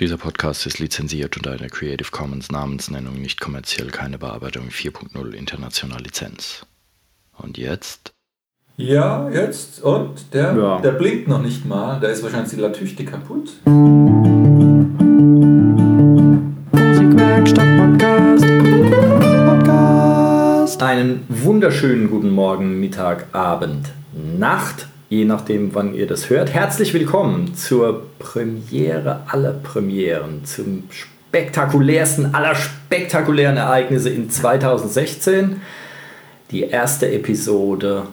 Dieser Podcast ist lizenziert unter einer Creative Commons Namensnennung nicht kommerziell keine Bearbeitung 4.0 international Lizenz. Und jetzt? Ja, jetzt. Und? Der, Ja. der blinkt noch nicht mal. Da ist wahrscheinlich die Latüchte kaputt. Musikwerkstatt Podcast. Podcast. Einen wunderschönen guten Morgen, Mittag, Abend, Nacht, je nachdem, wann ihr das hört. Herzlich willkommen zur Premiere aller Premieren, zum spektakulärsten aller spektakulären Ereignisse in 2016. Die erste Episode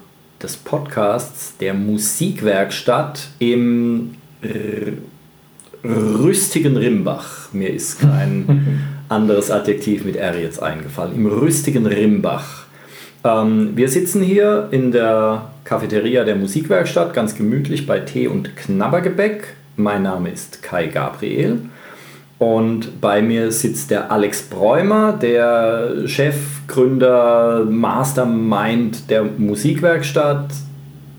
des Podcasts der Musikwerkstatt im rüstigen Rimbach. Mir ist kein anderes Adjektiv mit R jetzt eingefallen. Im rüstigen Rimbach. Ähm, wir sitzen hier in der Cafeteria der Musikwerkstatt, ganz gemütlich bei Tee und Knabbergebäck. Mein Name ist Kai Gabriel. Und bei mir sitzt der Alex Bräumer, der Chef, Gründer, Mastermind der Musikwerkstatt.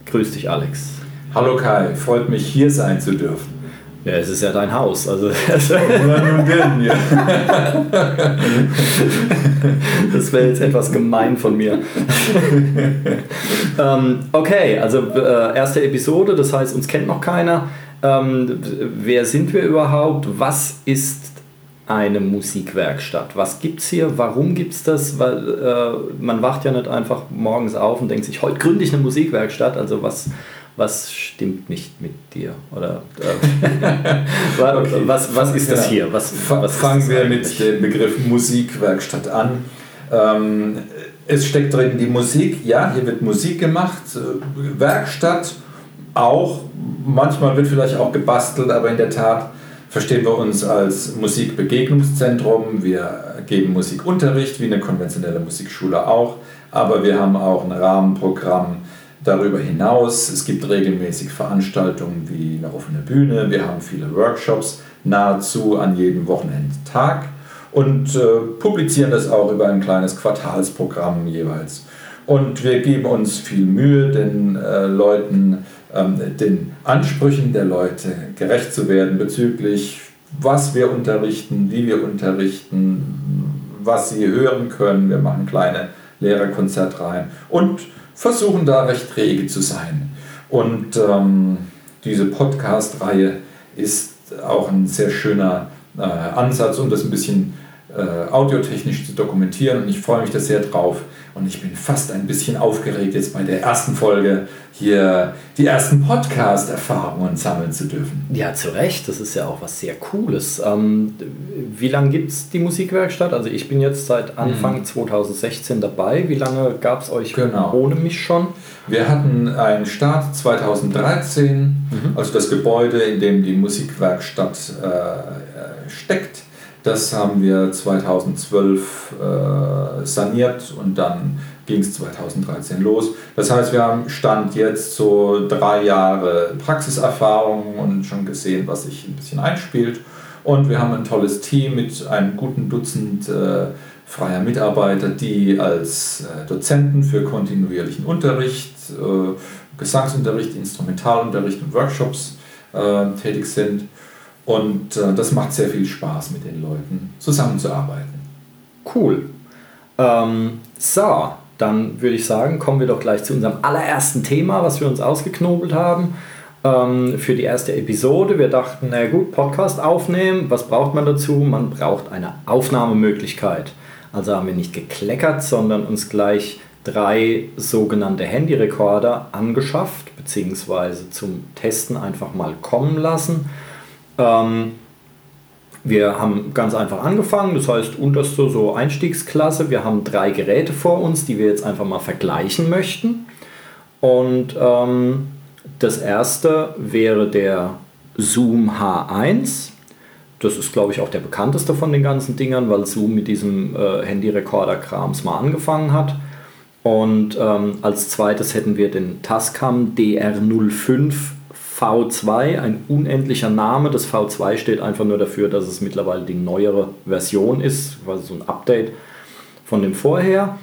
Grüß dich, Alex. Hallo Kai, freut mich hier sein zu dürfen. Ja, es ist ja dein Haus. Also, das wäre jetzt etwas gemein von mir. ähm, okay, also äh, erste Episode, das heißt, uns kennt noch keiner. Ähm, wer sind wir überhaupt? Was ist eine Musikwerkstatt? Was gibt es hier? Warum gibt es das? Weil äh, man wacht ja nicht einfach morgens auf und denkt sich, heute gründe ich eine Musikwerkstatt. Also was, was stimmt nicht mit dir? Oder äh, Okay. was, was ist das hier? Was, was Fangen wir eigentlich? mit dem Begriff Musikwerkstatt an. Ähm, es steckt drin die Musik, ja, hier wird Musik gemacht, äh, Werkstatt auch, manchmal wird vielleicht auch gebastelt, aber in der Tat verstehen wir uns als Musikbegegnungszentrum. Wir geben Musikunterricht, wie eine konventionelle Musikschule auch, aber wir haben auch ein Rahmenprogramm darüber hinaus. Es gibt regelmäßig Veranstaltungen wie eine offene Bühne, wir haben viele Workshops, nahezu an jedem Wochenendtag und äh, publizieren das auch über ein kleines Quartalsprogramm jeweils. Und wir geben uns viel Mühe, den äh, Leuten, ähm, den Ansprüchen der Leute gerecht zu werden bezüglich, was wir unterrichten, wie wir unterrichten, was sie hören können. Wir machen kleine Lehrerkonzertreihen und versuchen da recht rege zu sein. Und ähm, diese Podcast-Reihe ist auch ein sehr schöner äh, Ansatz, um das ein bisschen äh, audiotechnisch zu dokumentieren. Und ich freue mich da sehr drauf. Und ich bin fast ein bisschen aufgeregt, jetzt bei der ersten Folge hier die ersten Podcast-Erfahrungen sammeln zu dürfen. Ja, zu Recht. Das ist ja auch was sehr Cooles. Ähm, wie lange gibt es die Musikwerkstatt? Also ich bin jetzt seit Anfang 2016 dabei. Wie lange gab es euch Genau. ohne mich schon? Wir hatten einen Start 2013, also das Gebäude, in dem die Musikwerkstatt äh, äh, steckt. Das haben wir 2012 äh, saniert und dann ging es 2013 los. Das heißt, wir haben Stand jetzt so drei Jahre Praxiserfahrung und schon gesehen, was sich ein bisschen einspielt. Und wir haben ein tolles Team mit einem guten Dutzend äh, freier Mitarbeiter, die als äh, Dozenten für kontinuierlichen Unterricht, äh, Gesangsunterricht, Instrumentalunterricht und Workshops äh, tätig sind. Und äh, das macht sehr viel Spaß, mit den Leuten zusammenzuarbeiten. Cool. Ähm, so, dann würde ich sagen, kommen wir doch gleich zu unserem allerersten Thema, was wir uns ausgeknobelt haben. Ähm, für die erste Episode. Wir dachten, na gut, Podcast aufnehmen, was braucht man dazu? Man braucht eine Aufnahmemöglichkeit. Also haben wir nicht gekleckert, sondern uns gleich drei sogenannte Handyrekorder angeschafft, beziehungsweise zum Testen einfach mal kommen lassen. Ähm, wir haben ganz einfach angefangen, das heißt unterste so Einstiegsklasse. Wir haben drei Geräte vor uns, die wir jetzt einfach mal vergleichen möchten. Und ähm, das erste wäre der Zoom H1. Das ist, glaube ich, auch der bekannteste von den ganzen Dingern, weil Zoom mit diesem äh, Handyrekorder-Krams mal angefangen hat. Und ähm, als zweites hätten wir den Tascam DR05 V2, ein unendlicher Name. Das V2 steht einfach nur dafür, dass es mittlerweile die neuere Version ist, quasi so ein Update von dem vorher.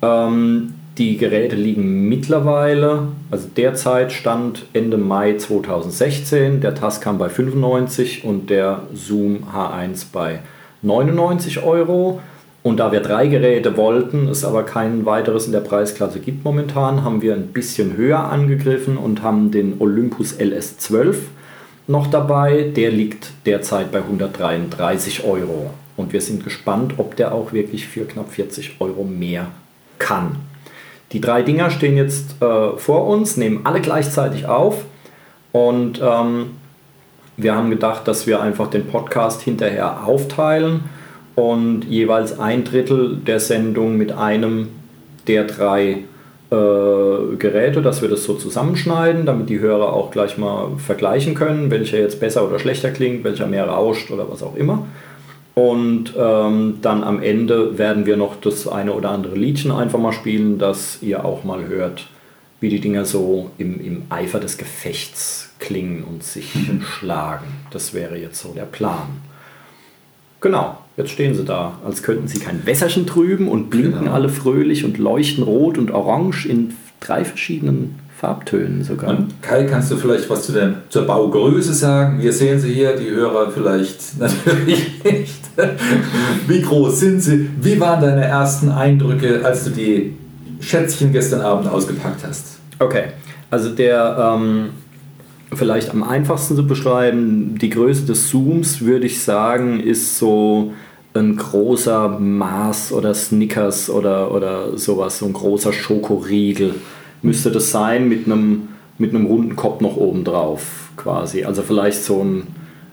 Ähm, Die Geräte liegen mittlerweile, also derzeit stand Ende Mai 2016, der Tascam bei 95 und der Zoom H1 bei 99 Euro. Und da wir drei Geräte wollten, es aber kein weiteres in der Preisklasse gibt momentan, haben wir ein bisschen höher angegriffen und haben den Olympus LS12 noch dabei. Der liegt derzeit bei 133 Euro. Und wir sind gespannt, ob der auch wirklich für knapp 40 Euro mehr kann. Die drei Dinger stehen jetzt äh, vor uns, nehmen alle gleichzeitig auf und ähm, wir haben gedacht, dass wir einfach den Podcast hinterher aufteilen und jeweils ein Drittel der Sendung mit einem der drei äh, Geräte, dass wir das so zusammenschneiden, damit die Hörer auch gleich mal vergleichen können, welcher jetzt besser oder schlechter klingt, welcher mehr rauscht oder was auch immer. Und ähm, dann am Ende werden wir noch das eine oder andere Liedchen einfach mal spielen, dass ihr auch mal hört, wie die Dinger so im, im Eifer des Gefechts klingen und sich mhm. schlagen. Das wäre jetzt so der Plan. Genau, jetzt stehen sie da, als könnten sie kein Wässerchen trüben und blinken genau. alle fröhlich und leuchten rot und orange in drei verschiedenen Farbtönen sogar. Und Kai, kannst du vielleicht was zu der, zur Baugröße sagen? Wir sehen sie hier, die Hörer vielleicht natürlich nicht. Wie groß sind sie? Wie waren deine ersten Eindrücke, als du die Schätzchen gestern Abend ausgepackt hast? Okay, also der ähm, vielleicht am einfachsten zu beschreiben, die Größe des Zooms würde ich sagen, ist so ein großer Mars oder Snickers oder, oder sowas, so ein großer Schokoriegel müsste das sein mit einem, mit einem runden Kopf noch oben drauf quasi. Also vielleicht so ein,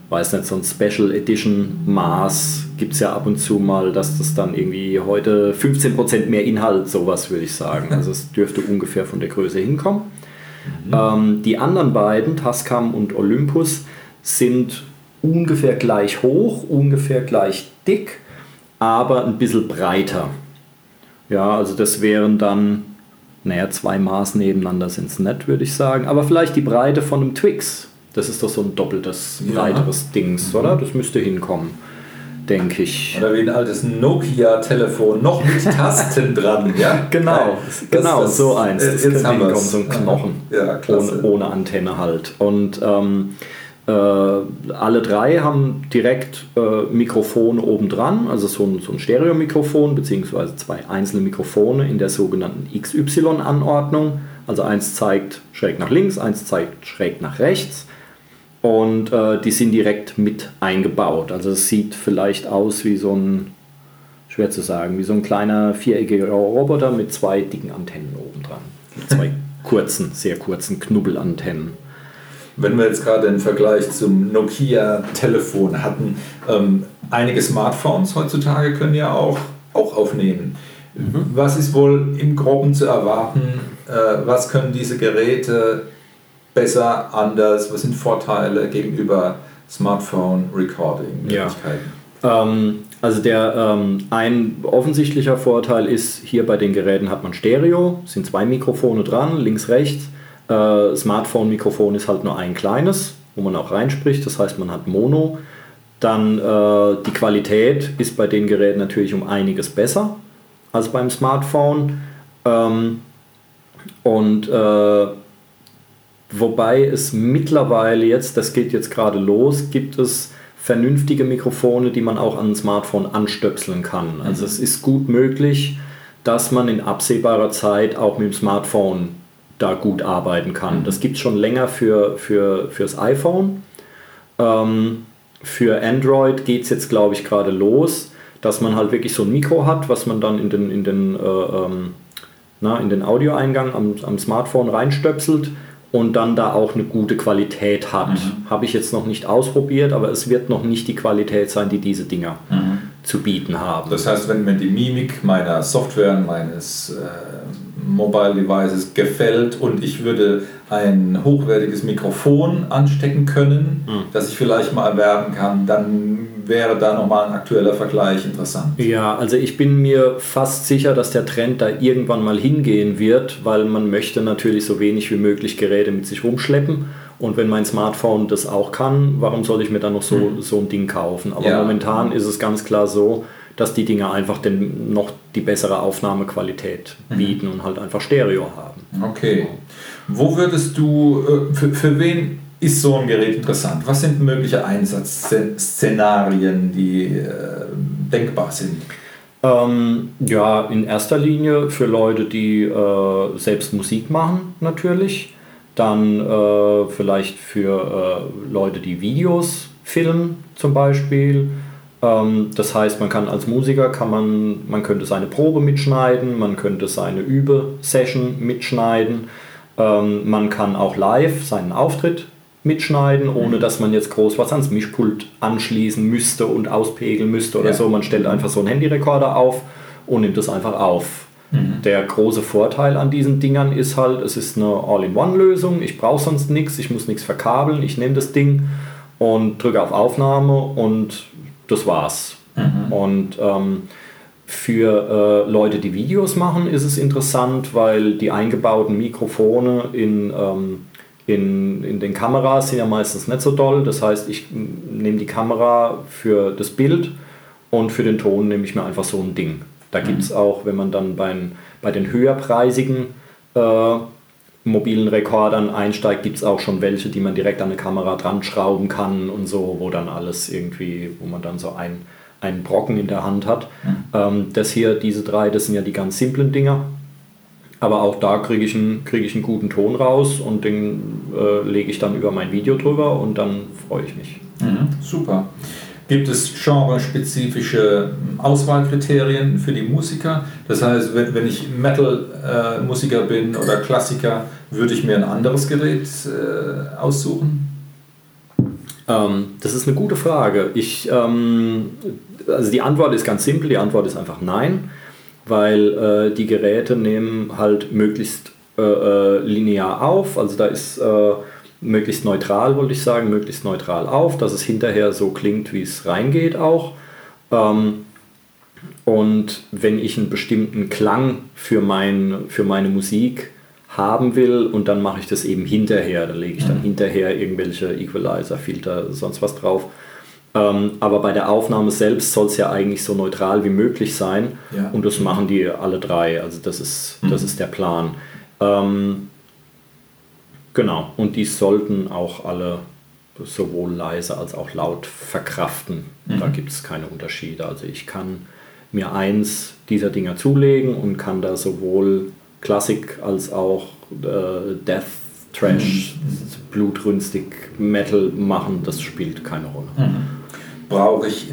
weiß nicht, so ein Special Edition Maß gibt es ja ab und zu mal, dass das dann irgendwie heute 15% mehr Inhalt, sowas würde ich sagen. Also es dürfte ungefähr von der Größe hinkommen. Mhm. Ähm, die anderen beiden, Tascam und Olympus, sind ungefähr gleich hoch, ungefähr gleich dick, aber ein bisschen breiter. Ja, also das wären dann naja, zwei Maß nebeneinander sind es nicht, würde ich sagen. Aber vielleicht die Breite von einem Twix. Das ist doch so ein doppeltes, breiteres ja. Dings, oder? Das müsste hinkommen, denke ich. Oder wie ein altes Nokia-Telefon, noch mit Tasten dran, ja? Genau, das, genau, das, so eins. Das könnte hinkommen, so ein Knochen. Ja, ohne, ohne, Antenne halt. Und ähm, äh, alle drei haben direkt äh, Mikrofone obendran, also so ein, so ein Stereo-Mikrofon, beziehungsweise zwei einzelne Mikrofone in der sogenannten XY-Anordnung. Also eins zeigt schräg nach links, eins zeigt schräg nach rechts. Und äh, die sind direkt mit eingebaut. Also es sieht vielleicht aus wie so ein, schwer zu sagen, wie so ein kleiner viereckiger Roboter mit zwei dicken Antennen obendran. Zwei kurzen, sehr kurzen Knubbelantennen. Wenn wir jetzt gerade den Vergleich zum Nokia-Telefon hatten, ähm, einige Smartphones heutzutage können ja auch, auch aufnehmen. Mhm. Was ist wohl im Groben zu erwarten? Äh, was können diese Geräte besser, anders? Was sind Vorteile gegenüber Smartphone-Recording-Möglichkeiten? Ja. Ähm, also der ähm, ein offensichtlicher Vorteil ist, hier bei den Geräten hat man Stereo, sind zwei Mikrofone dran, links, rechts äh, Smartphone-Mikrofon ist halt nur ein kleines, wo man auch reinspricht, das heißt man hat Mono. Dann äh, die Qualität ist bei den Geräten natürlich um einiges besser als beim Smartphone. Ähm, und äh, wobei es mittlerweile jetzt, das geht jetzt gerade los, gibt es vernünftige Mikrofone, die man auch an ein Smartphone anstöpseln kann. Also mhm. es ist gut möglich, dass man in absehbarer Zeit auch mit dem Smartphone da gut arbeiten kann. Mhm. Das gibt es schon länger für, für, fürs iPhone. Ähm, für Android geht es jetzt, glaube ich, gerade los, dass man halt wirklich so ein Mikro hat, was man dann in den, in den, äh, ähm, na, in den Audioeingang am, am Smartphone reinstöpselt und dann da auch eine gute Qualität hat. Mhm. Habe ich jetzt noch nicht ausprobiert, aber es wird noch nicht die Qualität sein, die diese Dinger mhm. zu bieten haben. Das heißt, wenn mir die Mimik meiner Software, meines äh Mobile Devices gefällt und ich würde ein hochwertiges Mikrofon anstecken können, mhm. das ich vielleicht mal erwerben kann, dann wäre da nochmal ein aktueller Vergleich interessant. Ja, also ich bin mir fast sicher, dass der Trend da irgendwann mal hingehen wird, weil man möchte natürlich so wenig wie möglich Geräte mit sich rumschleppen. Und wenn mein Smartphone das auch kann, warum soll ich mir dann noch so, mhm. so ein Ding kaufen? Aber ja. momentan ist es ganz klar so, dass die Dinger einfach den, noch die bessere Aufnahmequalität mhm. bieten mhm. und halt einfach Stereo haben. Okay. Wo würdest du, äh, für, für wen ist so ein Gerät interessant? Was sind mögliche Einsatzszenarien, die äh, denkbar sind? Ähm, ja, in erster Linie für Leute, die äh, selbst Musik machen, natürlich. Dann äh, vielleicht für äh, Leute, die Videos filmen, zum Beispiel. Ähm, das heißt, man kann als Musiker, kann man, man könnte seine Probe mitschneiden, man könnte seine Übe-Session mitschneiden. Ähm, man kann auch live seinen Auftritt mitschneiden, ohne mhm. dass man jetzt groß was ans Mischpult anschließen müsste und auspegeln müsste oder ja. so. Man stellt einfach so einen Handyrekorder auf und nimmt das einfach auf. Mhm. Der große Vorteil an diesen Dingern ist halt, es ist eine All-in-One-Lösung. Ich brauche sonst nichts, ich muss nichts verkabeln. Ich nehme das Ding und drücke auf Aufnahme und das war's. Mhm. Und ähm, für äh, Leute, die Videos machen, ist es interessant, weil die eingebauten Mikrofone in ähm, in, in den Kameras sind ja meistens nicht so doll. Das heißt, ich nehme die Kamera für das Bild und für den Ton nehme ich mir einfach so ein Ding. Da mhm. gibt es auch, wenn man dann bei, bei den höherpreisigen äh, mobilen Rekordern einsteigt, gibt es auch schon welche, die man direkt an eine Kamera dran schrauben kann und so, wo dann alles irgendwie, wo man dann so ein, einen Brocken in der Hand hat. Mhm. Ähm, das hier, diese drei, das sind ja die ganz simplen Dinger. Aber auch da kriege ich, einen, krieg ich einen guten Ton raus und den äh, lege ich dann über mein Video drüber und dann freue ich mich. Mhm, super. Gibt es genrespezifische Auswahlkriterien für die Musiker? Das heißt, wenn, wenn ich Metal-Musiker äh, bin oder Klassiker, würde ich mir ein anderes Gerät äh, aussuchen? Ähm, das ist eine gute Frage. Ich, ähm, also die Antwort ist ganz simpel, die Antwort ist einfach nein weil äh, die Geräte nehmen halt möglichst äh, äh, linear auf, also da ist äh, möglichst neutral, wollte ich sagen, möglichst neutral auf, dass es hinterher so klingt, wie es reingeht auch. Ähm, und wenn ich einen bestimmten Klang für, mein, für meine Musik haben will und dann mache ich das eben hinterher, da lege ich dann mhm. hinterher irgendwelche Equalizer, Filter, sonst was drauf ähm, aber bei der Aufnahme selbst soll es ja eigentlich so neutral wie möglich sein. Ja. Und das machen die alle drei. Also das ist, mhm. das ist der Plan. Ähm, genau. Und die sollten auch alle sowohl leise als auch laut verkraften. Mhm. Da gibt es keine Unterschiede. Also ich kann mir eins dieser Dinger zulegen und kann da sowohl Klassik als auch äh, Death, Trash, mhm. blutrünstig Metal machen. Das spielt keine Rolle. Mhm brauche ich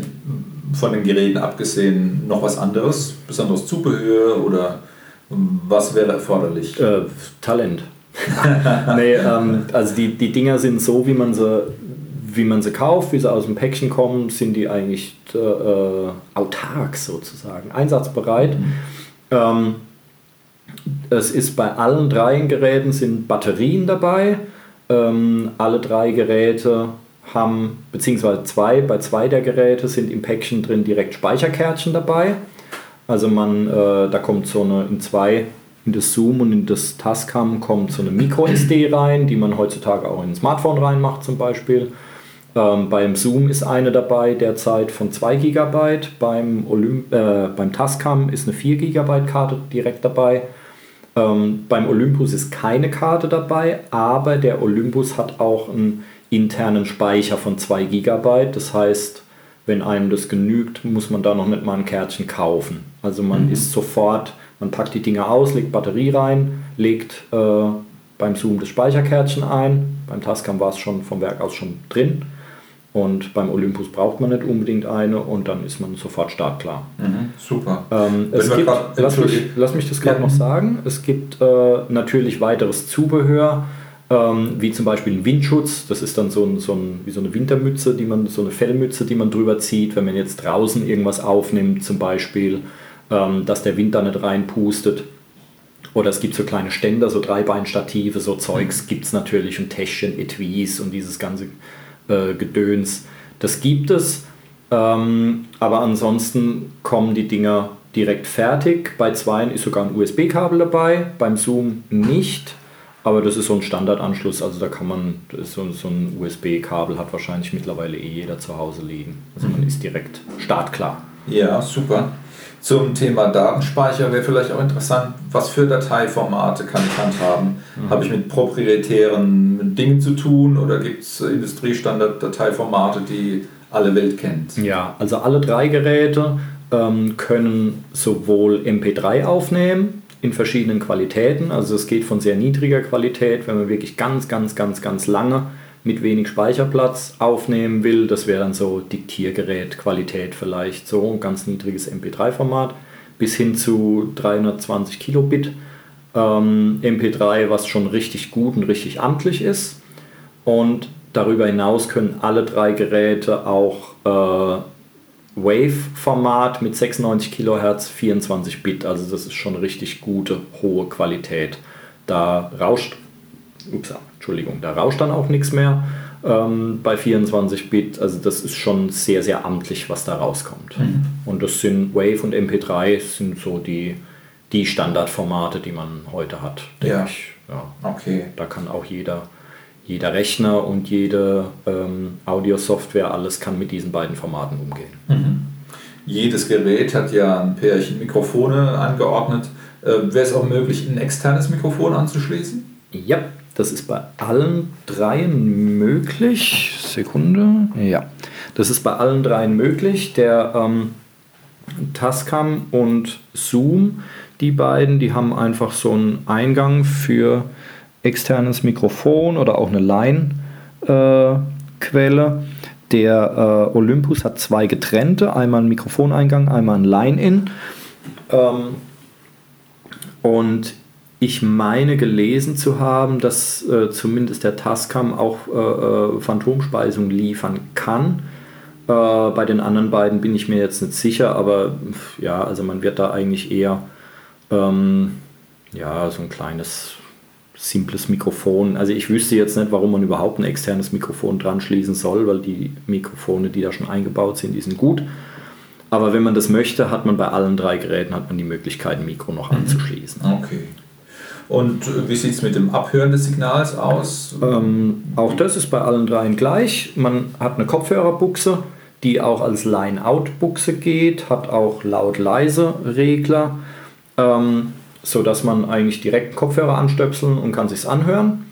von den Geräten abgesehen noch was anderes, besonderes Zubehör oder was wäre erforderlich? Äh, Talent. nee, ähm, also die, die Dinger sind so, wie man sie wie man sie kauft, wie sie aus dem Päckchen kommen, sind die eigentlich äh, autark sozusagen, einsatzbereit. Mhm. Ähm, es ist bei allen drei Geräten sind Batterien dabei. Ähm, alle drei Geräte haben, beziehungsweise zwei, bei zwei der Geräte sind im Päckchen drin direkt Speicherkärtchen dabei. Also man, äh, da kommt so eine in zwei, in das Zoom und in das Tascam kommt so eine Micro-SD rein, die man heutzutage auch in ein Smartphone reinmacht zum Beispiel. Ähm, beim Zoom ist eine dabei derzeit von 2 GB, beim, Olymp äh, beim Tascam ist eine 4 GB Karte direkt dabei. Ähm, beim Olympus ist keine Karte dabei, aber der Olympus hat auch ein internen Speicher von 2 GB. Das heißt, wenn einem das genügt, muss man da noch nicht mal ein Kärtchen kaufen. Also man mhm. ist sofort, man packt die Dinger aus, legt Batterie rein, legt äh, beim Zoom das Speicherkärtchen ein. Beim Tascam war es schon vom Werk aus schon drin. Und beim Olympus braucht man nicht unbedingt eine und dann ist man sofort startklar. Mhm, super. Ähm, es gibt, lass, mich, lass mich das gerade ja. noch sagen, es gibt äh, natürlich weiteres Zubehör ähm, wie zum Beispiel ein Windschutz. Das ist dann so, ein, so ein, wie so eine Wintermütze, die man, so eine Fellmütze, die man drüber zieht, wenn man jetzt draußen irgendwas aufnimmt, zum Beispiel, ähm, dass der Wind da nicht reinpustet. Oder es gibt so kleine Ständer, so Dreibeinstative, so Zeugs mhm. gibt es natürlich und Täschchen, Etuis und dieses ganze äh, Gedöns. Das gibt es, ähm, aber ansonsten kommen die Dinger direkt fertig. Bei zweien ist sogar ein USB-Kabel dabei, beim Zoom nicht. Aber das ist so ein Standardanschluss, also da kann man, so, so ein USB-Kabel hat wahrscheinlich mittlerweile eh jeder zu Hause liegen. Also man mhm. ist direkt startklar. Ja, super. Zum Thema Datenspeicher wäre vielleicht auch interessant, was für Dateiformate kann ich handhaben? Mhm. Habe ich mit proprietären Dingen zu tun oder gibt es Industriestandard-Dateiformate, die alle Welt kennt? Ja, also alle drei Geräte ähm, können sowohl MP3 aufnehmen in verschiedenen Qualitäten. Also es geht von sehr niedriger Qualität, wenn man wirklich ganz, ganz, ganz, ganz lange mit wenig Speicherplatz aufnehmen will. Das wäre dann so Diktiergerät, Qualität vielleicht, so ein ganz niedriges MP3-Format, bis hin zu 320 Kilobit ähm, MP3, was schon richtig gut und richtig amtlich ist. Und darüber hinaus können alle drei Geräte auch äh, Wave-Format mit 96 kHz 24 Bit. Also das ist schon richtig gute, hohe Qualität. Da rauscht ups, Entschuldigung, da rauscht dann auch nichts mehr ähm, bei 24 Bit. Also das ist schon sehr, sehr amtlich, was da rauskommt. Mhm. Und das sind Wave und MP3 sind so die, die Standardformate, die man heute hat, denke ja. ich. Ja. Okay. Da kann auch jeder, jeder Rechner und jede ähm, Audiosoftware, alles kann mit diesen beiden Formaten umgehen. Mhm. Jedes Gerät hat ja ein Pärchen Mikrofone angeordnet. Äh, Wäre es auch möglich, ein externes Mikrofon anzuschließen? Ja, das ist bei allen dreien möglich. Sekunde. Ja, das ist bei allen dreien möglich. Der ähm, Tascam und Zoom, die beiden, die haben einfach so einen Eingang für externes Mikrofon oder auch eine Line-Quelle. Der äh, Olympus hat zwei getrennte, einmal einen Mikrofoneingang, einmal ein Line-In. Ähm, und ich meine gelesen zu haben, dass äh, zumindest der Tascam auch äh, äh, Phantomspeisung liefern kann. Äh, bei den anderen beiden bin ich mir jetzt nicht sicher, aber ja, also man wird da eigentlich eher ähm, ja, so ein kleines simples Mikrofon. Also ich wüsste jetzt nicht, warum man überhaupt ein externes Mikrofon dran schließen soll, weil die Mikrofone, die da schon eingebaut sind, die sind gut. Aber wenn man das möchte, hat man bei allen drei Geräten hat man die Möglichkeit, ein Mikro noch mhm. anzuschließen. Okay. Und äh, wie sieht es mit dem Abhören des Signals aus? Ähm, auch das ist bei allen dreien gleich. Man hat eine Kopfhörerbuchse, die auch als Line-Out-Buchse geht, hat auch laut-leise-Regler, ähm, sodass man eigentlich direkt Kopfhörer anstöpseln und kann sich anhören.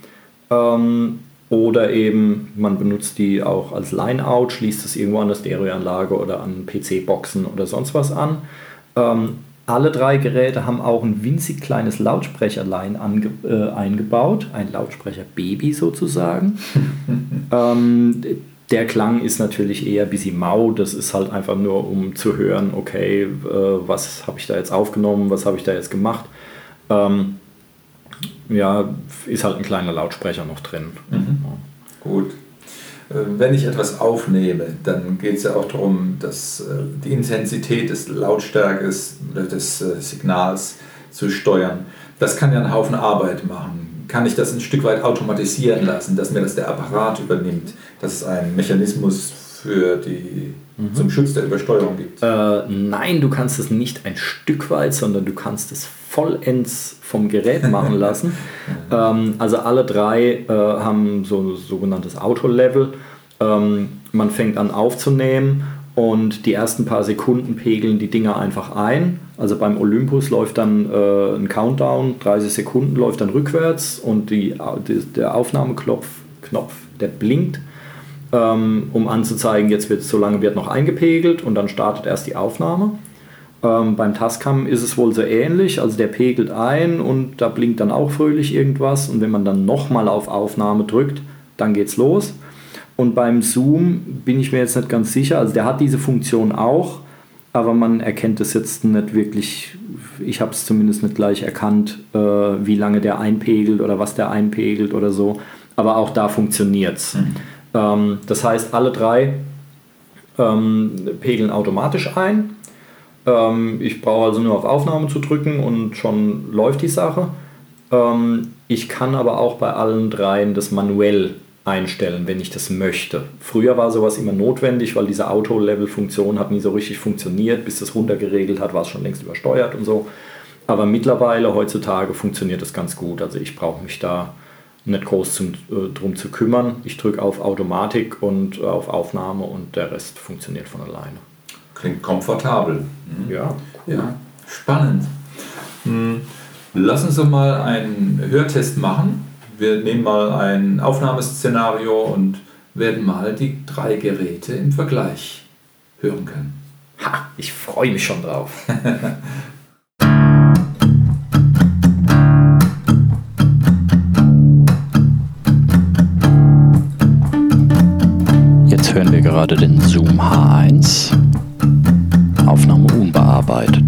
Ähm, oder eben man benutzt die auch als Line-Out, schließt es irgendwo an der Stereoanlage oder an PC-Boxen oder sonst was an. Ähm, alle drei Geräte haben auch ein winzig kleines Lautsprecherlein äh, eingebaut, ein Lautsprecher-Baby sozusagen. ähm, der Klang ist natürlich eher ein bisschen mau, das ist halt einfach nur, um zu hören, okay, äh, was habe ich da jetzt aufgenommen, was habe ich da jetzt gemacht. Ähm, ja, ist halt ein kleiner Lautsprecher noch drin. Mhm. Ja. Gut. Äh, wenn ich etwas aufnehme, dann geht es ja auch darum, dass äh, die Intensität des Lautstärkes des äh, Signals zu steuern. Das kann ja einen Haufen Arbeit machen. Kann ich das ein Stück weit automatisieren lassen, dass mir das der Apparat übernimmt, dass es einen Mechanismus für die, mhm. zum Schutz der Übersteuerung gibt? Äh, nein, du kannst es nicht ein Stück weit, sondern du kannst es vollends vom Gerät machen lassen. ähm, also alle drei äh, haben so ein sogenanntes Auto-Level. Ähm, man fängt an aufzunehmen und die ersten paar Sekunden pegeln die Dinger einfach ein. Also beim Olympus läuft dann äh, ein Countdown, 30 Sekunden läuft dann rückwärts und die, die der Aufnahmeknopf, Knopf, der blinkt, ähm, um anzuzeigen, jetzt wird so lange wird noch eingepegelt und dann startet erst die Aufnahme. Ähm, beim Tascam ist es wohl so ähnlich, also der pegelt ein und da blinkt dann auch fröhlich irgendwas und wenn man dann nochmal auf Aufnahme drückt, dann geht's los. Und beim Zoom bin ich mir jetzt nicht ganz sicher, also der hat diese Funktion auch, aber man erkennt es jetzt nicht wirklich, ich habe es zumindest nicht gleich erkannt, äh, wie lange der einpegelt oder was der einpegelt oder so, aber auch da funktioniert es. Mhm. Ähm, das heißt, alle drei ähm, pegeln automatisch ein ähm, ich brauche also nur auf Aufnahme zu drücken und schon läuft die Sache. Ähm, ich kann aber auch bei allen dreien das manuell einstellen, wenn ich das möchte. Früher war sowas immer notwendig, weil diese Auto-Level-Funktion hat nie so richtig funktioniert. Bis das runtergeregelt hat, war es schon längst übersteuert und so. Aber mittlerweile, heutzutage, funktioniert das ganz gut. Also ich brauche mich da nicht groß zum, äh, drum zu kümmern. Ich drücke auf Automatik und äh, auf Aufnahme und der Rest funktioniert von alleine. klingt komfortabel. Mhm. Ja, cool. ja, spannend. Hm. Lass uns doch mal einen Hörtest machen. Wir nehmen mal ein Aufnahmeszenario und werden mal die drei Geräte im Vergleich hören können. Ha, ich freue mich schon drauf. gerade den Zoom H1. Aufnahme unbearbeitet.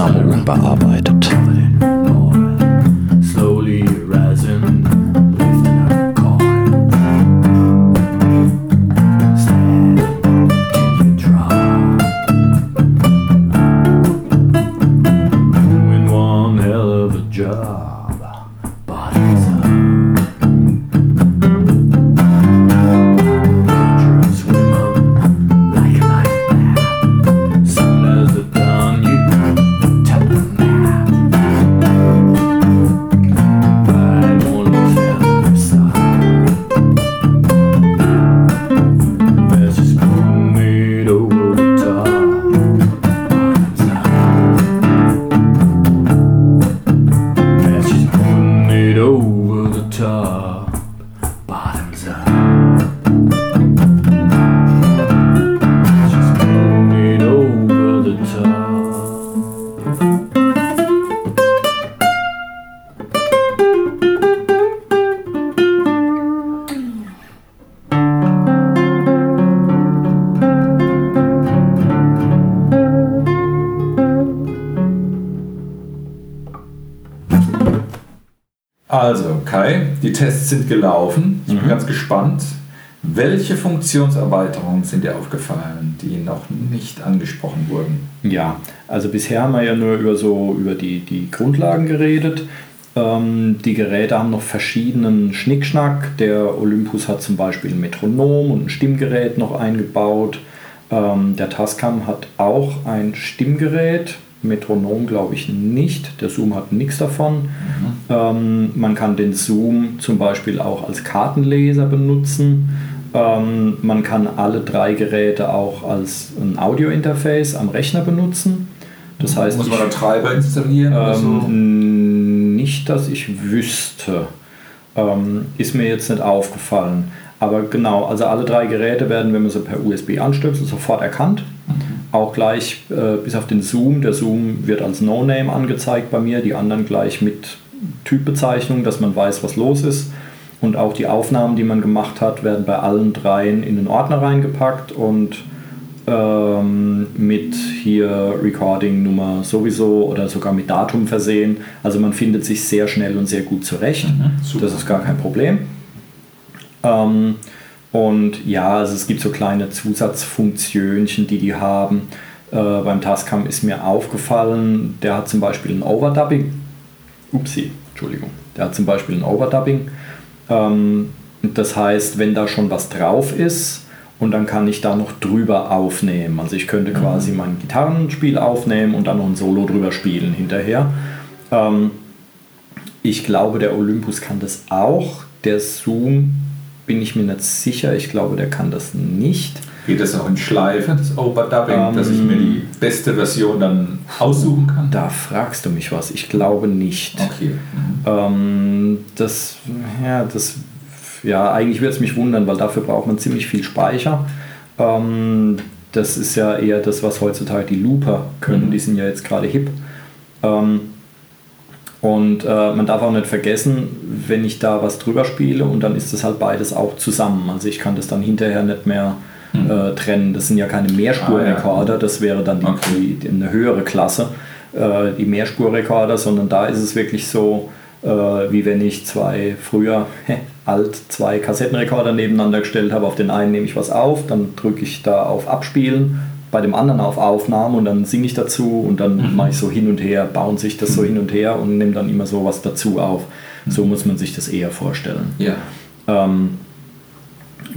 Die Tests sind gelaufen. Ich bin mhm. ganz gespannt. Welche Funktionserweiterungen sind dir aufgefallen, die noch nicht angesprochen wurden? Ja, also bisher haben wir ja nur über so über die, die Grundlagen geredet. Ähm, die Geräte haben noch verschiedenen Schnickschnack. Der Olympus hat zum Beispiel ein Metronom und ein Stimmgerät noch eingebaut. Ähm, der Tascam hat auch ein Stimmgerät. Metronom glaube ich nicht. Der Zoom hat nichts davon. Mhm. Ähm, man kann den Zoom zum Beispiel auch als Kartenleser benutzen. Ähm, man kann alle drei Geräte auch als ein Audio-Interface am Rechner benutzen. Das heißt, Muss man einen Treiber installieren? Ähm, so? Nicht, dass ich wüsste. Ähm, ist mir jetzt nicht aufgefallen. Aber genau, also alle drei Geräte werden, wenn man sie per USB anstöpselt, sofort erkannt. Mhm. Auch gleich äh, bis auf den Zoom. Der Zoom wird als No-Name angezeigt bei mir, die anderen gleich mit Typbezeichnung, dass man weiß, was los ist. Und auch die Aufnahmen, die man gemacht hat, werden bei allen dreien in den Ordner reingepackt und ähm, mit hier Recording-Nummer sowieso oder sogar mit Datum versehen. Also man findet sich sehr schnell und sehr gut zurecht. Mhm, das ist gar kein Problem. Ähm, und ja, also es gibt so kleine Zusatzfunktionchen, die die haben. Äh, beim Tascam ist mir aufgefallen, der hat zum Beispiel ein Overdubbing. Upsi, Entschuldigung. Der hat zum Beispiel ein Overdubbing. Ähm, das heißt, wenn da schon was drauf ist, und dann kann ich da noch drüber aufnehmen. Also ich könnte quasi mhm. mein Gitarrenspiel aufnehmen und dann noch ein Solo drüber spielen hinterher. Ähm, ich glaube, der Olympus kann das auch. Der Zoom bin ich mir nicht sicher. Ich glaube, der kann das nicht. Geht das auch in Schleife, das Overdubbing, ähm, dass ich mir die beste Version dann aussuchen kann? Da fragst du mich was. Ich glaube nicht. Okay. Mhm. Ähm, das, ja, das ja, eigentlich würde es mich wundern, weil dafür braucht man ziemlich viel Speicher. Ähm, das ist ja eher das, was heutzutage die Looper können. Mhm. Die sind ja jetzt gerade hip. Ähm, und äh, man darf auch nicht vergessen, wenn ich da was drüber spiele und dann ist das halt beides auch zusammen. Also ich kann das dann hinterher nicht mehr mhm. äh, trennen. Das sind ja keine Mehrspurrekorder, ah, das wäre dann okay. die, eine höhere Klasse, äh, die Mehrspurrekorder, sondern da ist es wirklich so, äh, wie wenn ich zwei früher alt zwei Kassettenrekorder nebeneinander gestellt habe. Auf den einen nehme ich was auf, dann drücke ich da auf Abspielen, bei dem anderen auf Aufnahme und dann singe ich dazu und dann mhm. mache ich so hin und her, bauen sich das so hin und her und nehme dann immer so was dazu auf. Mhm. So muss man sich das eher vorstellen. Ja. Ähm,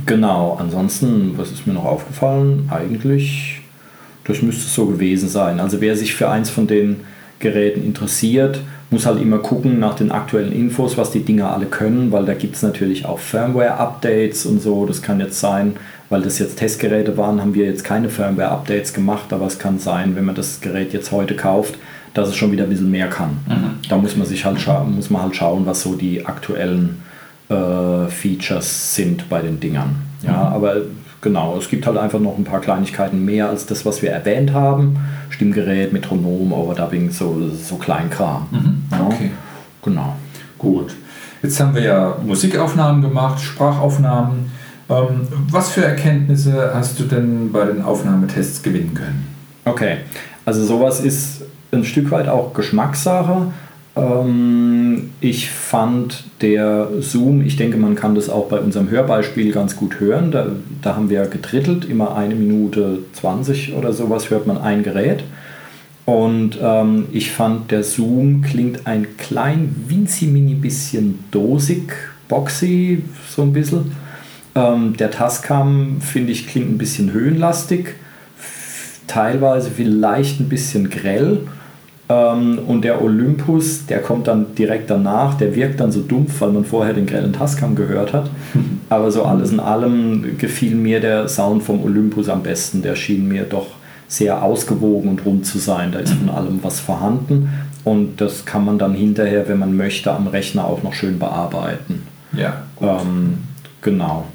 genau, ansonsten, was ist mir noch aufgefallen? Eigentlich, das müsste so gewesen sein. Also wer sich für eins von den Geräten interessiert, muss halt immer gucken nach den aktuellen Infos, was die Dinger alle können, weil da gibt es natürlich auch Firmware-Updates und so. Das kann jetzt sein, weil das jetzt Testgeräte waren, haben wir jetzt keine Firmware-Updates gemacht, aber es kann sein, wenn man das Gerät jetzt heute kauft, dass es schon wieder ein bisschen mehr kann. Mhm. Da muss man sich halt muss man halt schauen, was so die aktuellen äh, Features sind bei den Dingern. Ja, mhm. aber genau, es gibt halt einfach noch ein paar Kleinigkeiten mehr als das, was wir erwähnt haben. Stimmgerät, Metronom, Overdubbing, so, so Kleinkram. Mhm. Okay. Genau. Gut. Jetzt haben wir ja Musikaufnahmen gemacht, Sprachaufnahmen. Ähm, was für Erkenntnisse hast du denn bei den Aufnahmetests gewinnen können? Okay, also sowas ist ein Stück weit auch Geschmackssache. Ähm, ich fand der Zoom, ich denke, man kann das auch bei unserem Hörbeispiel ganz gut hören. Da, da haben wir gedrittelt, immer eine Minute 20 oder sowas hört man ein Gerät. Und ähm, ich fand, der Zoom klingt ein klein winzig mini bisschen dosig, boxy, so ein bisschen. Ähm, der Tascam, finde ich, klingt ein bisschen höhenlastig, teilweise vielleicht ein bisschen grell. Ähm, und der Olympus, der kommt dann direkt danach, der wirkt dann so dumpf, weil man vorher den grellen Tascam gehört hat. Aber so alles in allem gefiel mir der Sound vom Olympus am besten. Der schien mir doch sehr ausgewogen und rund zu sein. Da ist von allem was vorhanden. Und das kann man dann hinterher, wenn man möchte, am Rechner auch noch schön bearbeiten. Ja. Ähm, genau.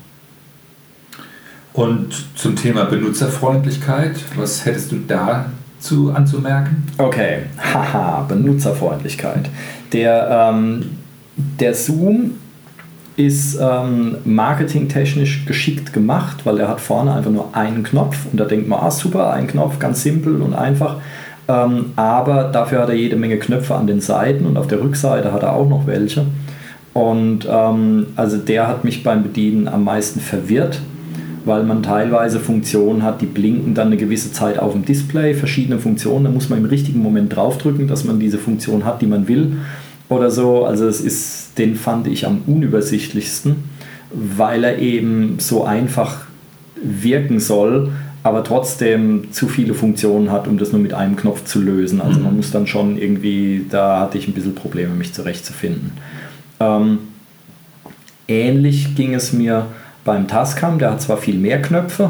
Und zum Thema Benutzerfreundlichkeit, was hättest du da zu, anzumerken? Okay, haha, Benutzerfreundlichkeit. Der, ähm, der Zoom ist ähm, marketingtechnisch geschickt gemacht, weil er hat vorne einfach nur einen Knopf und da denkt man, ah super, ein Knopf, ganz simpel und einfach. Ähm, aber dafür hat er jede Menge Knöpfe an den Seiten und auf der Rückseite hat er auch noch welche. Und ähm, also der hat mich beim Bedienen am meisten verwirrt, weil man teilweise Funktionen hat, die blinken dann eine gewisse Zeit auf dem Display, verschiedene Funktionen, da muss man im richtigen Moment draufdrücken, dass man diese Funktion hat, die man will. oder so. Also es ist, den fand ich am unübersichtlichsten, weil er eben so einfach wirken soll, aber trotzdem zu viele Funktionen hat, um das nur mit einem Knopf zu lösen. Also man mhm. muss dann schon irgendwie, da hatte ich ein bisschen Probleme, mich zurechtzufinden. Ähm, ähnlich ging es mir beim Tascam, der hat zwar viel mehr Knöpfe,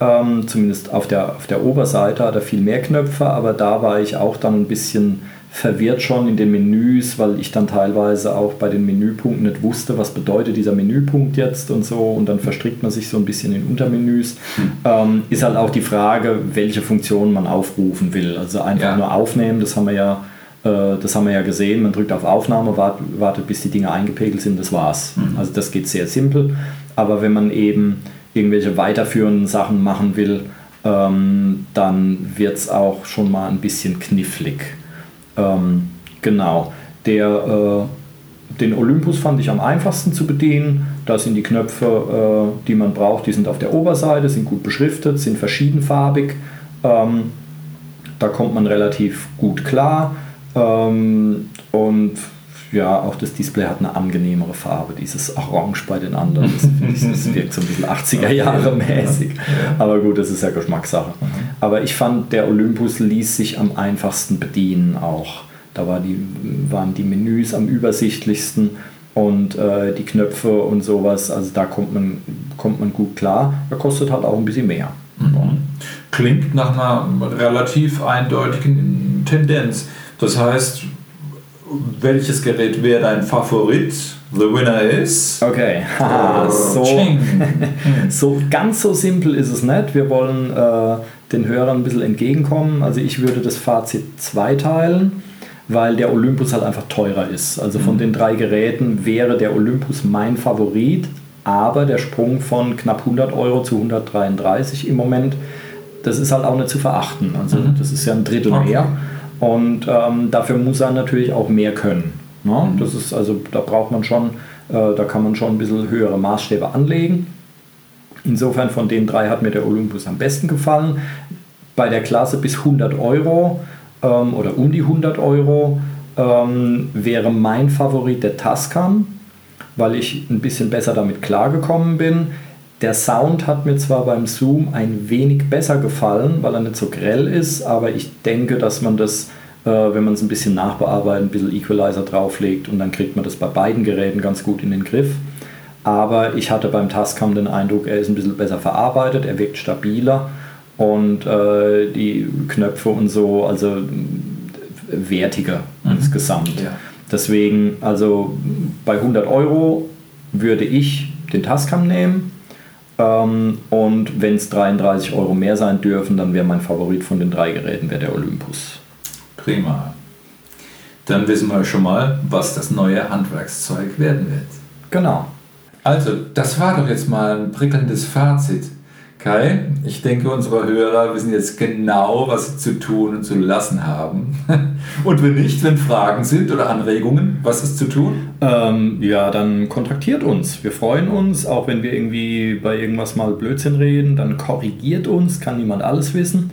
ähm, zumindest auf der, auf der Oberseite hat er viel mehr Knöpfe, aber da war ich auch dann ein bisschen verwirrt schon in den Menüs, weil ich dann teilweise auch bei den Menüpunkten nicht wusste, was bedeutet dieser Menüpunkt jetzt und so und dann verstrickt man sich so ein bisschen in Untermenüs. Hm. Ähm, ist halt auch die Frage, welche Funktion man aufrufen will. Also einfach ja. nur aufnehmen, das haben wir ja äh, das haben wir ja gesehen, man drückt auf Aufnahme, wartet, wartet bis die Dinge eingepegelt sind, das war's. Mhm. Also das geht sehr simpel. Aber wenn man eben irgendwelche weiterführenden Sachen machen will, ähm, dann wird es auch schon mal ein bisschen knifflig. Ähm, genau. Der, äh, den Olympus fand ich am einfachsten zu bedienen. Da sind die Knöpfe, äh, die man braucht, die sind auf der Oberseite, sind gut beschriftet, sind verschiedenfarbig. Ähm, da kommt man relativ gut klar. Ähm, und ja, auch das Display hat eine angenehmere Farbe, dieses Orange bei den anderen. Das, das wirkt so ein bisschen 80er Jahre mäßig. Aber gut, das ist ja Geschmackssache. Mhm. Aber ich fand, der Olympus ließ sich am einfachsten bedienen auch. Da war die, waren die Menüs am übersichtlichsten und äh, die Knöpfe und sowas. Also da kommt man, kommt man gut klar. Er kostet halt auch ein bisschen mehr. Mhm. Klingt nach einer relativ eindeutigen Tendenz. Das heißt, welches Gerät wäre dein Favorit? The winner is. Okay, Haha, so, so ganz so simpel ist es nicht. Wir wollen äh, den Hörern ein bisschen entgegenkommen. Also ich würde das Fazit zweiteilen, weil der Olympus halt einfach teurer ist. Also von mhm. den drei Geräten wäre der Olympus mein Favorit, aber der Sprung von knapp 100 Euro zu 133 im Moment, das ist halt auch nicht zu verachten. Also mhm. das ist ja ein Drittel okay. mehr. Und ähm, dafür muss er natürlich auch mehr können. Ne? Mhm. Das ist also, da braucht man schon, äh, da kann man schon ein bisschen höhere Maßstäbe anlegen. Insofern von den drei hat mir der Olympus am besten gefallen. Bei der Klasse bis 100 Euro ähm, oder um die 100 Euro ähm, wäre mein Favorit der Tascam, weil ich ein bisschen besser damit klargekommen bin. Der Sound hat mir zwar beim Zoom ein wenig besser gefallen, weil er nicht so grell ist, aber ich denke, dass man das, äh, wenn man es ein bisschen nachbearbeitet, ein bisschen Equalizer drauflegt und dann kriegt man das bei beiden Geräten ganz gut in den Griff. Aber ich hatte beim Tascam den Eindruck, er ist ein bisschen besser verarbeitet, er wirkt stabiler und äh, die Knöpfe und so, also wertiger mhm. insgesamt. Ja. Deswegen, also bei 100 Euro würde ich den Tascam nehmen ähm, und wenn es 33 Euro mehr sein dürfen, dann wäre mein Favorit von den drei Geräten der Olympus. Prima. Dann wissen wir schon mal, was das neue Handwerkszeug werden wird. Genau. Also, das war doch jetzt mal ein prickelndes Fazit. Kai, ich denke, unsere Hörer wissen jetzt genau, was sie zu tun und zu lassen haben. Und wenn nicht, wenn Fragen sind oder Anregungen, was ist zu tun? Ähm, ja, dann kontaktiert uns. Wir freuen uns, auch wenn wir irgendwie bei irgendwas mal Blödsinn reden, dann korrigiert uns, kann niemand alles wissen.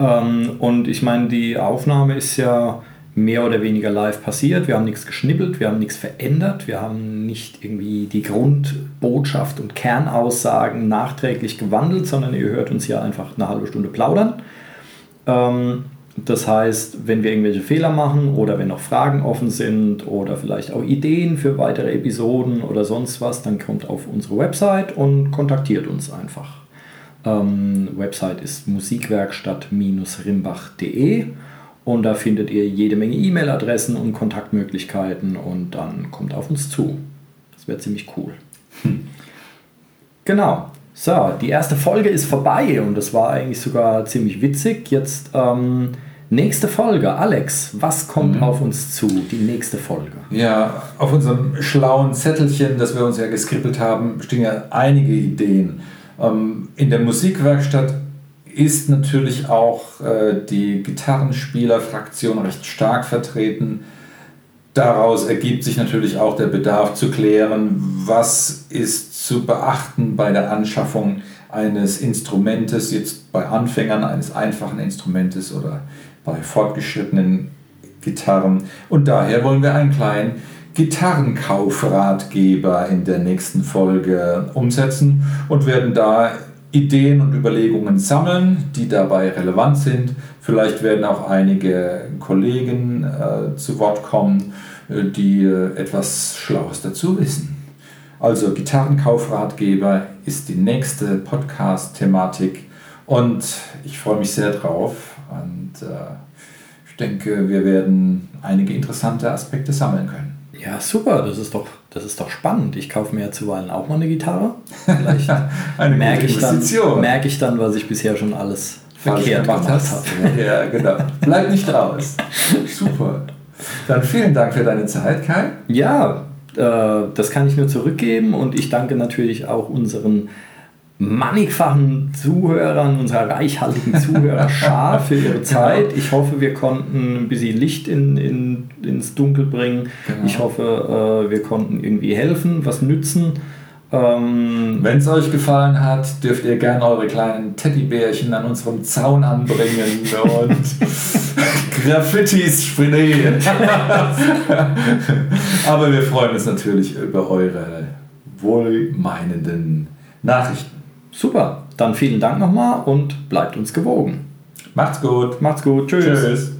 Ähm, und ich meine, die Aufnahme ist ja mehr oder weniger live passiert. Wir haben nichts geschnippelt, wir haben nichts verändert, wir haben nicht irgendwie die Grundbotschaft und Kernaussagen nachträglich gewandelt, sondern ihr hört uns ja einfach eine halbe Stunde plaudern. Ähm, das heißt, wenn wir irgendwelche Fehler machen oder wenn noch Fragen offen sind oder vielleicht auch Ideen für weitere Episoden oder sonst was, dann kommt auf unsere Website und kontaktiert uns einfach. Ähm, Website ist musikwerkstatt-rimbach.de und da findet ihr jede Menge E-Mail-Adressen und Kontaktmöglichkeiten und dann kommt auf uns zu. Das wäre ziemlich cool. Hm. Genau. So, die erste Folge ist vorbei und das war eigentlich sogar ziemlich witzig. Jetzt ähm, nächste Folge. Alex, was kommt mhm. auf uns zu? Die nächste Folge. Ja, auf unserem schlauen Zettelchen, das wir uns ja geskribbelt haben, stehen ja einige Ideen. Ähm, in der Musikwerkstatt ist natürlich auch äh, die Gitarrenspielerfraktion recht stark vertreten. Daraus ergibt sich natürlich auch der Bedarf zu klären, was ist zu beachten bei der Anschaffung eines Instrumentes, jetzt bei Anfängern eines einfachen Instrumentes oder bei fortgeschrittenen Gitarren. Und daher wollen wir einen kleinen Gitarrenkaufratgeber in der nächsten Folge umsetzen und werden da Ideen und Überlegungen sammeln, die dabei relevant sind. Vielleicht werden auch einige Kollegen äh, zu Wort kommen, äh, die äh, etwas Schlaues dazu wissen. Also Gitarrenkaufratgeber ist die nächste Podcast-Thematik und ich freue mich sehr drauf und äh, ich denke, wir werden einige interessante Aspekte sammeln können. Ja, super, das ist doch, das ist doch spannend. Ich kaufe mir ja zuweilen auch mal eine Gitarre. Vielleicht Eine merke, ich dann, merke ich dann, was ich bisher schon alles verkehrt gemacht habe. Ja, genau. Bleib nicht raus. Super. Dann vielen Dank für deine Zeit, Kai. Ja, äh, das kann ich nur zurückgeben und ich danke natürlich auch unseren mannigfachen Zuhörern, unserer reichhaltigen Zuhörerschar für ihre Zeit. Ich hoffe, wir konnten ein bisschen Licht in, in, ins Dunkel bringen. Genau. Ich hoffe, äh, wir konnten irgendwie helfen, was nützen. Ähm, Wenn es euch gefallen hat, dürft ihr gerne eure kleinen Teddybärchen an unserem Zaun anbringen und Graffitis sprayen. Aber wir freuen uns natürlich über eure wohlmeinenden Nachrichten. Super, dann vielen Dank nochmal und bleibt uns gewogen. Macht's gut. Macht's gut, tschüss. Tschüss.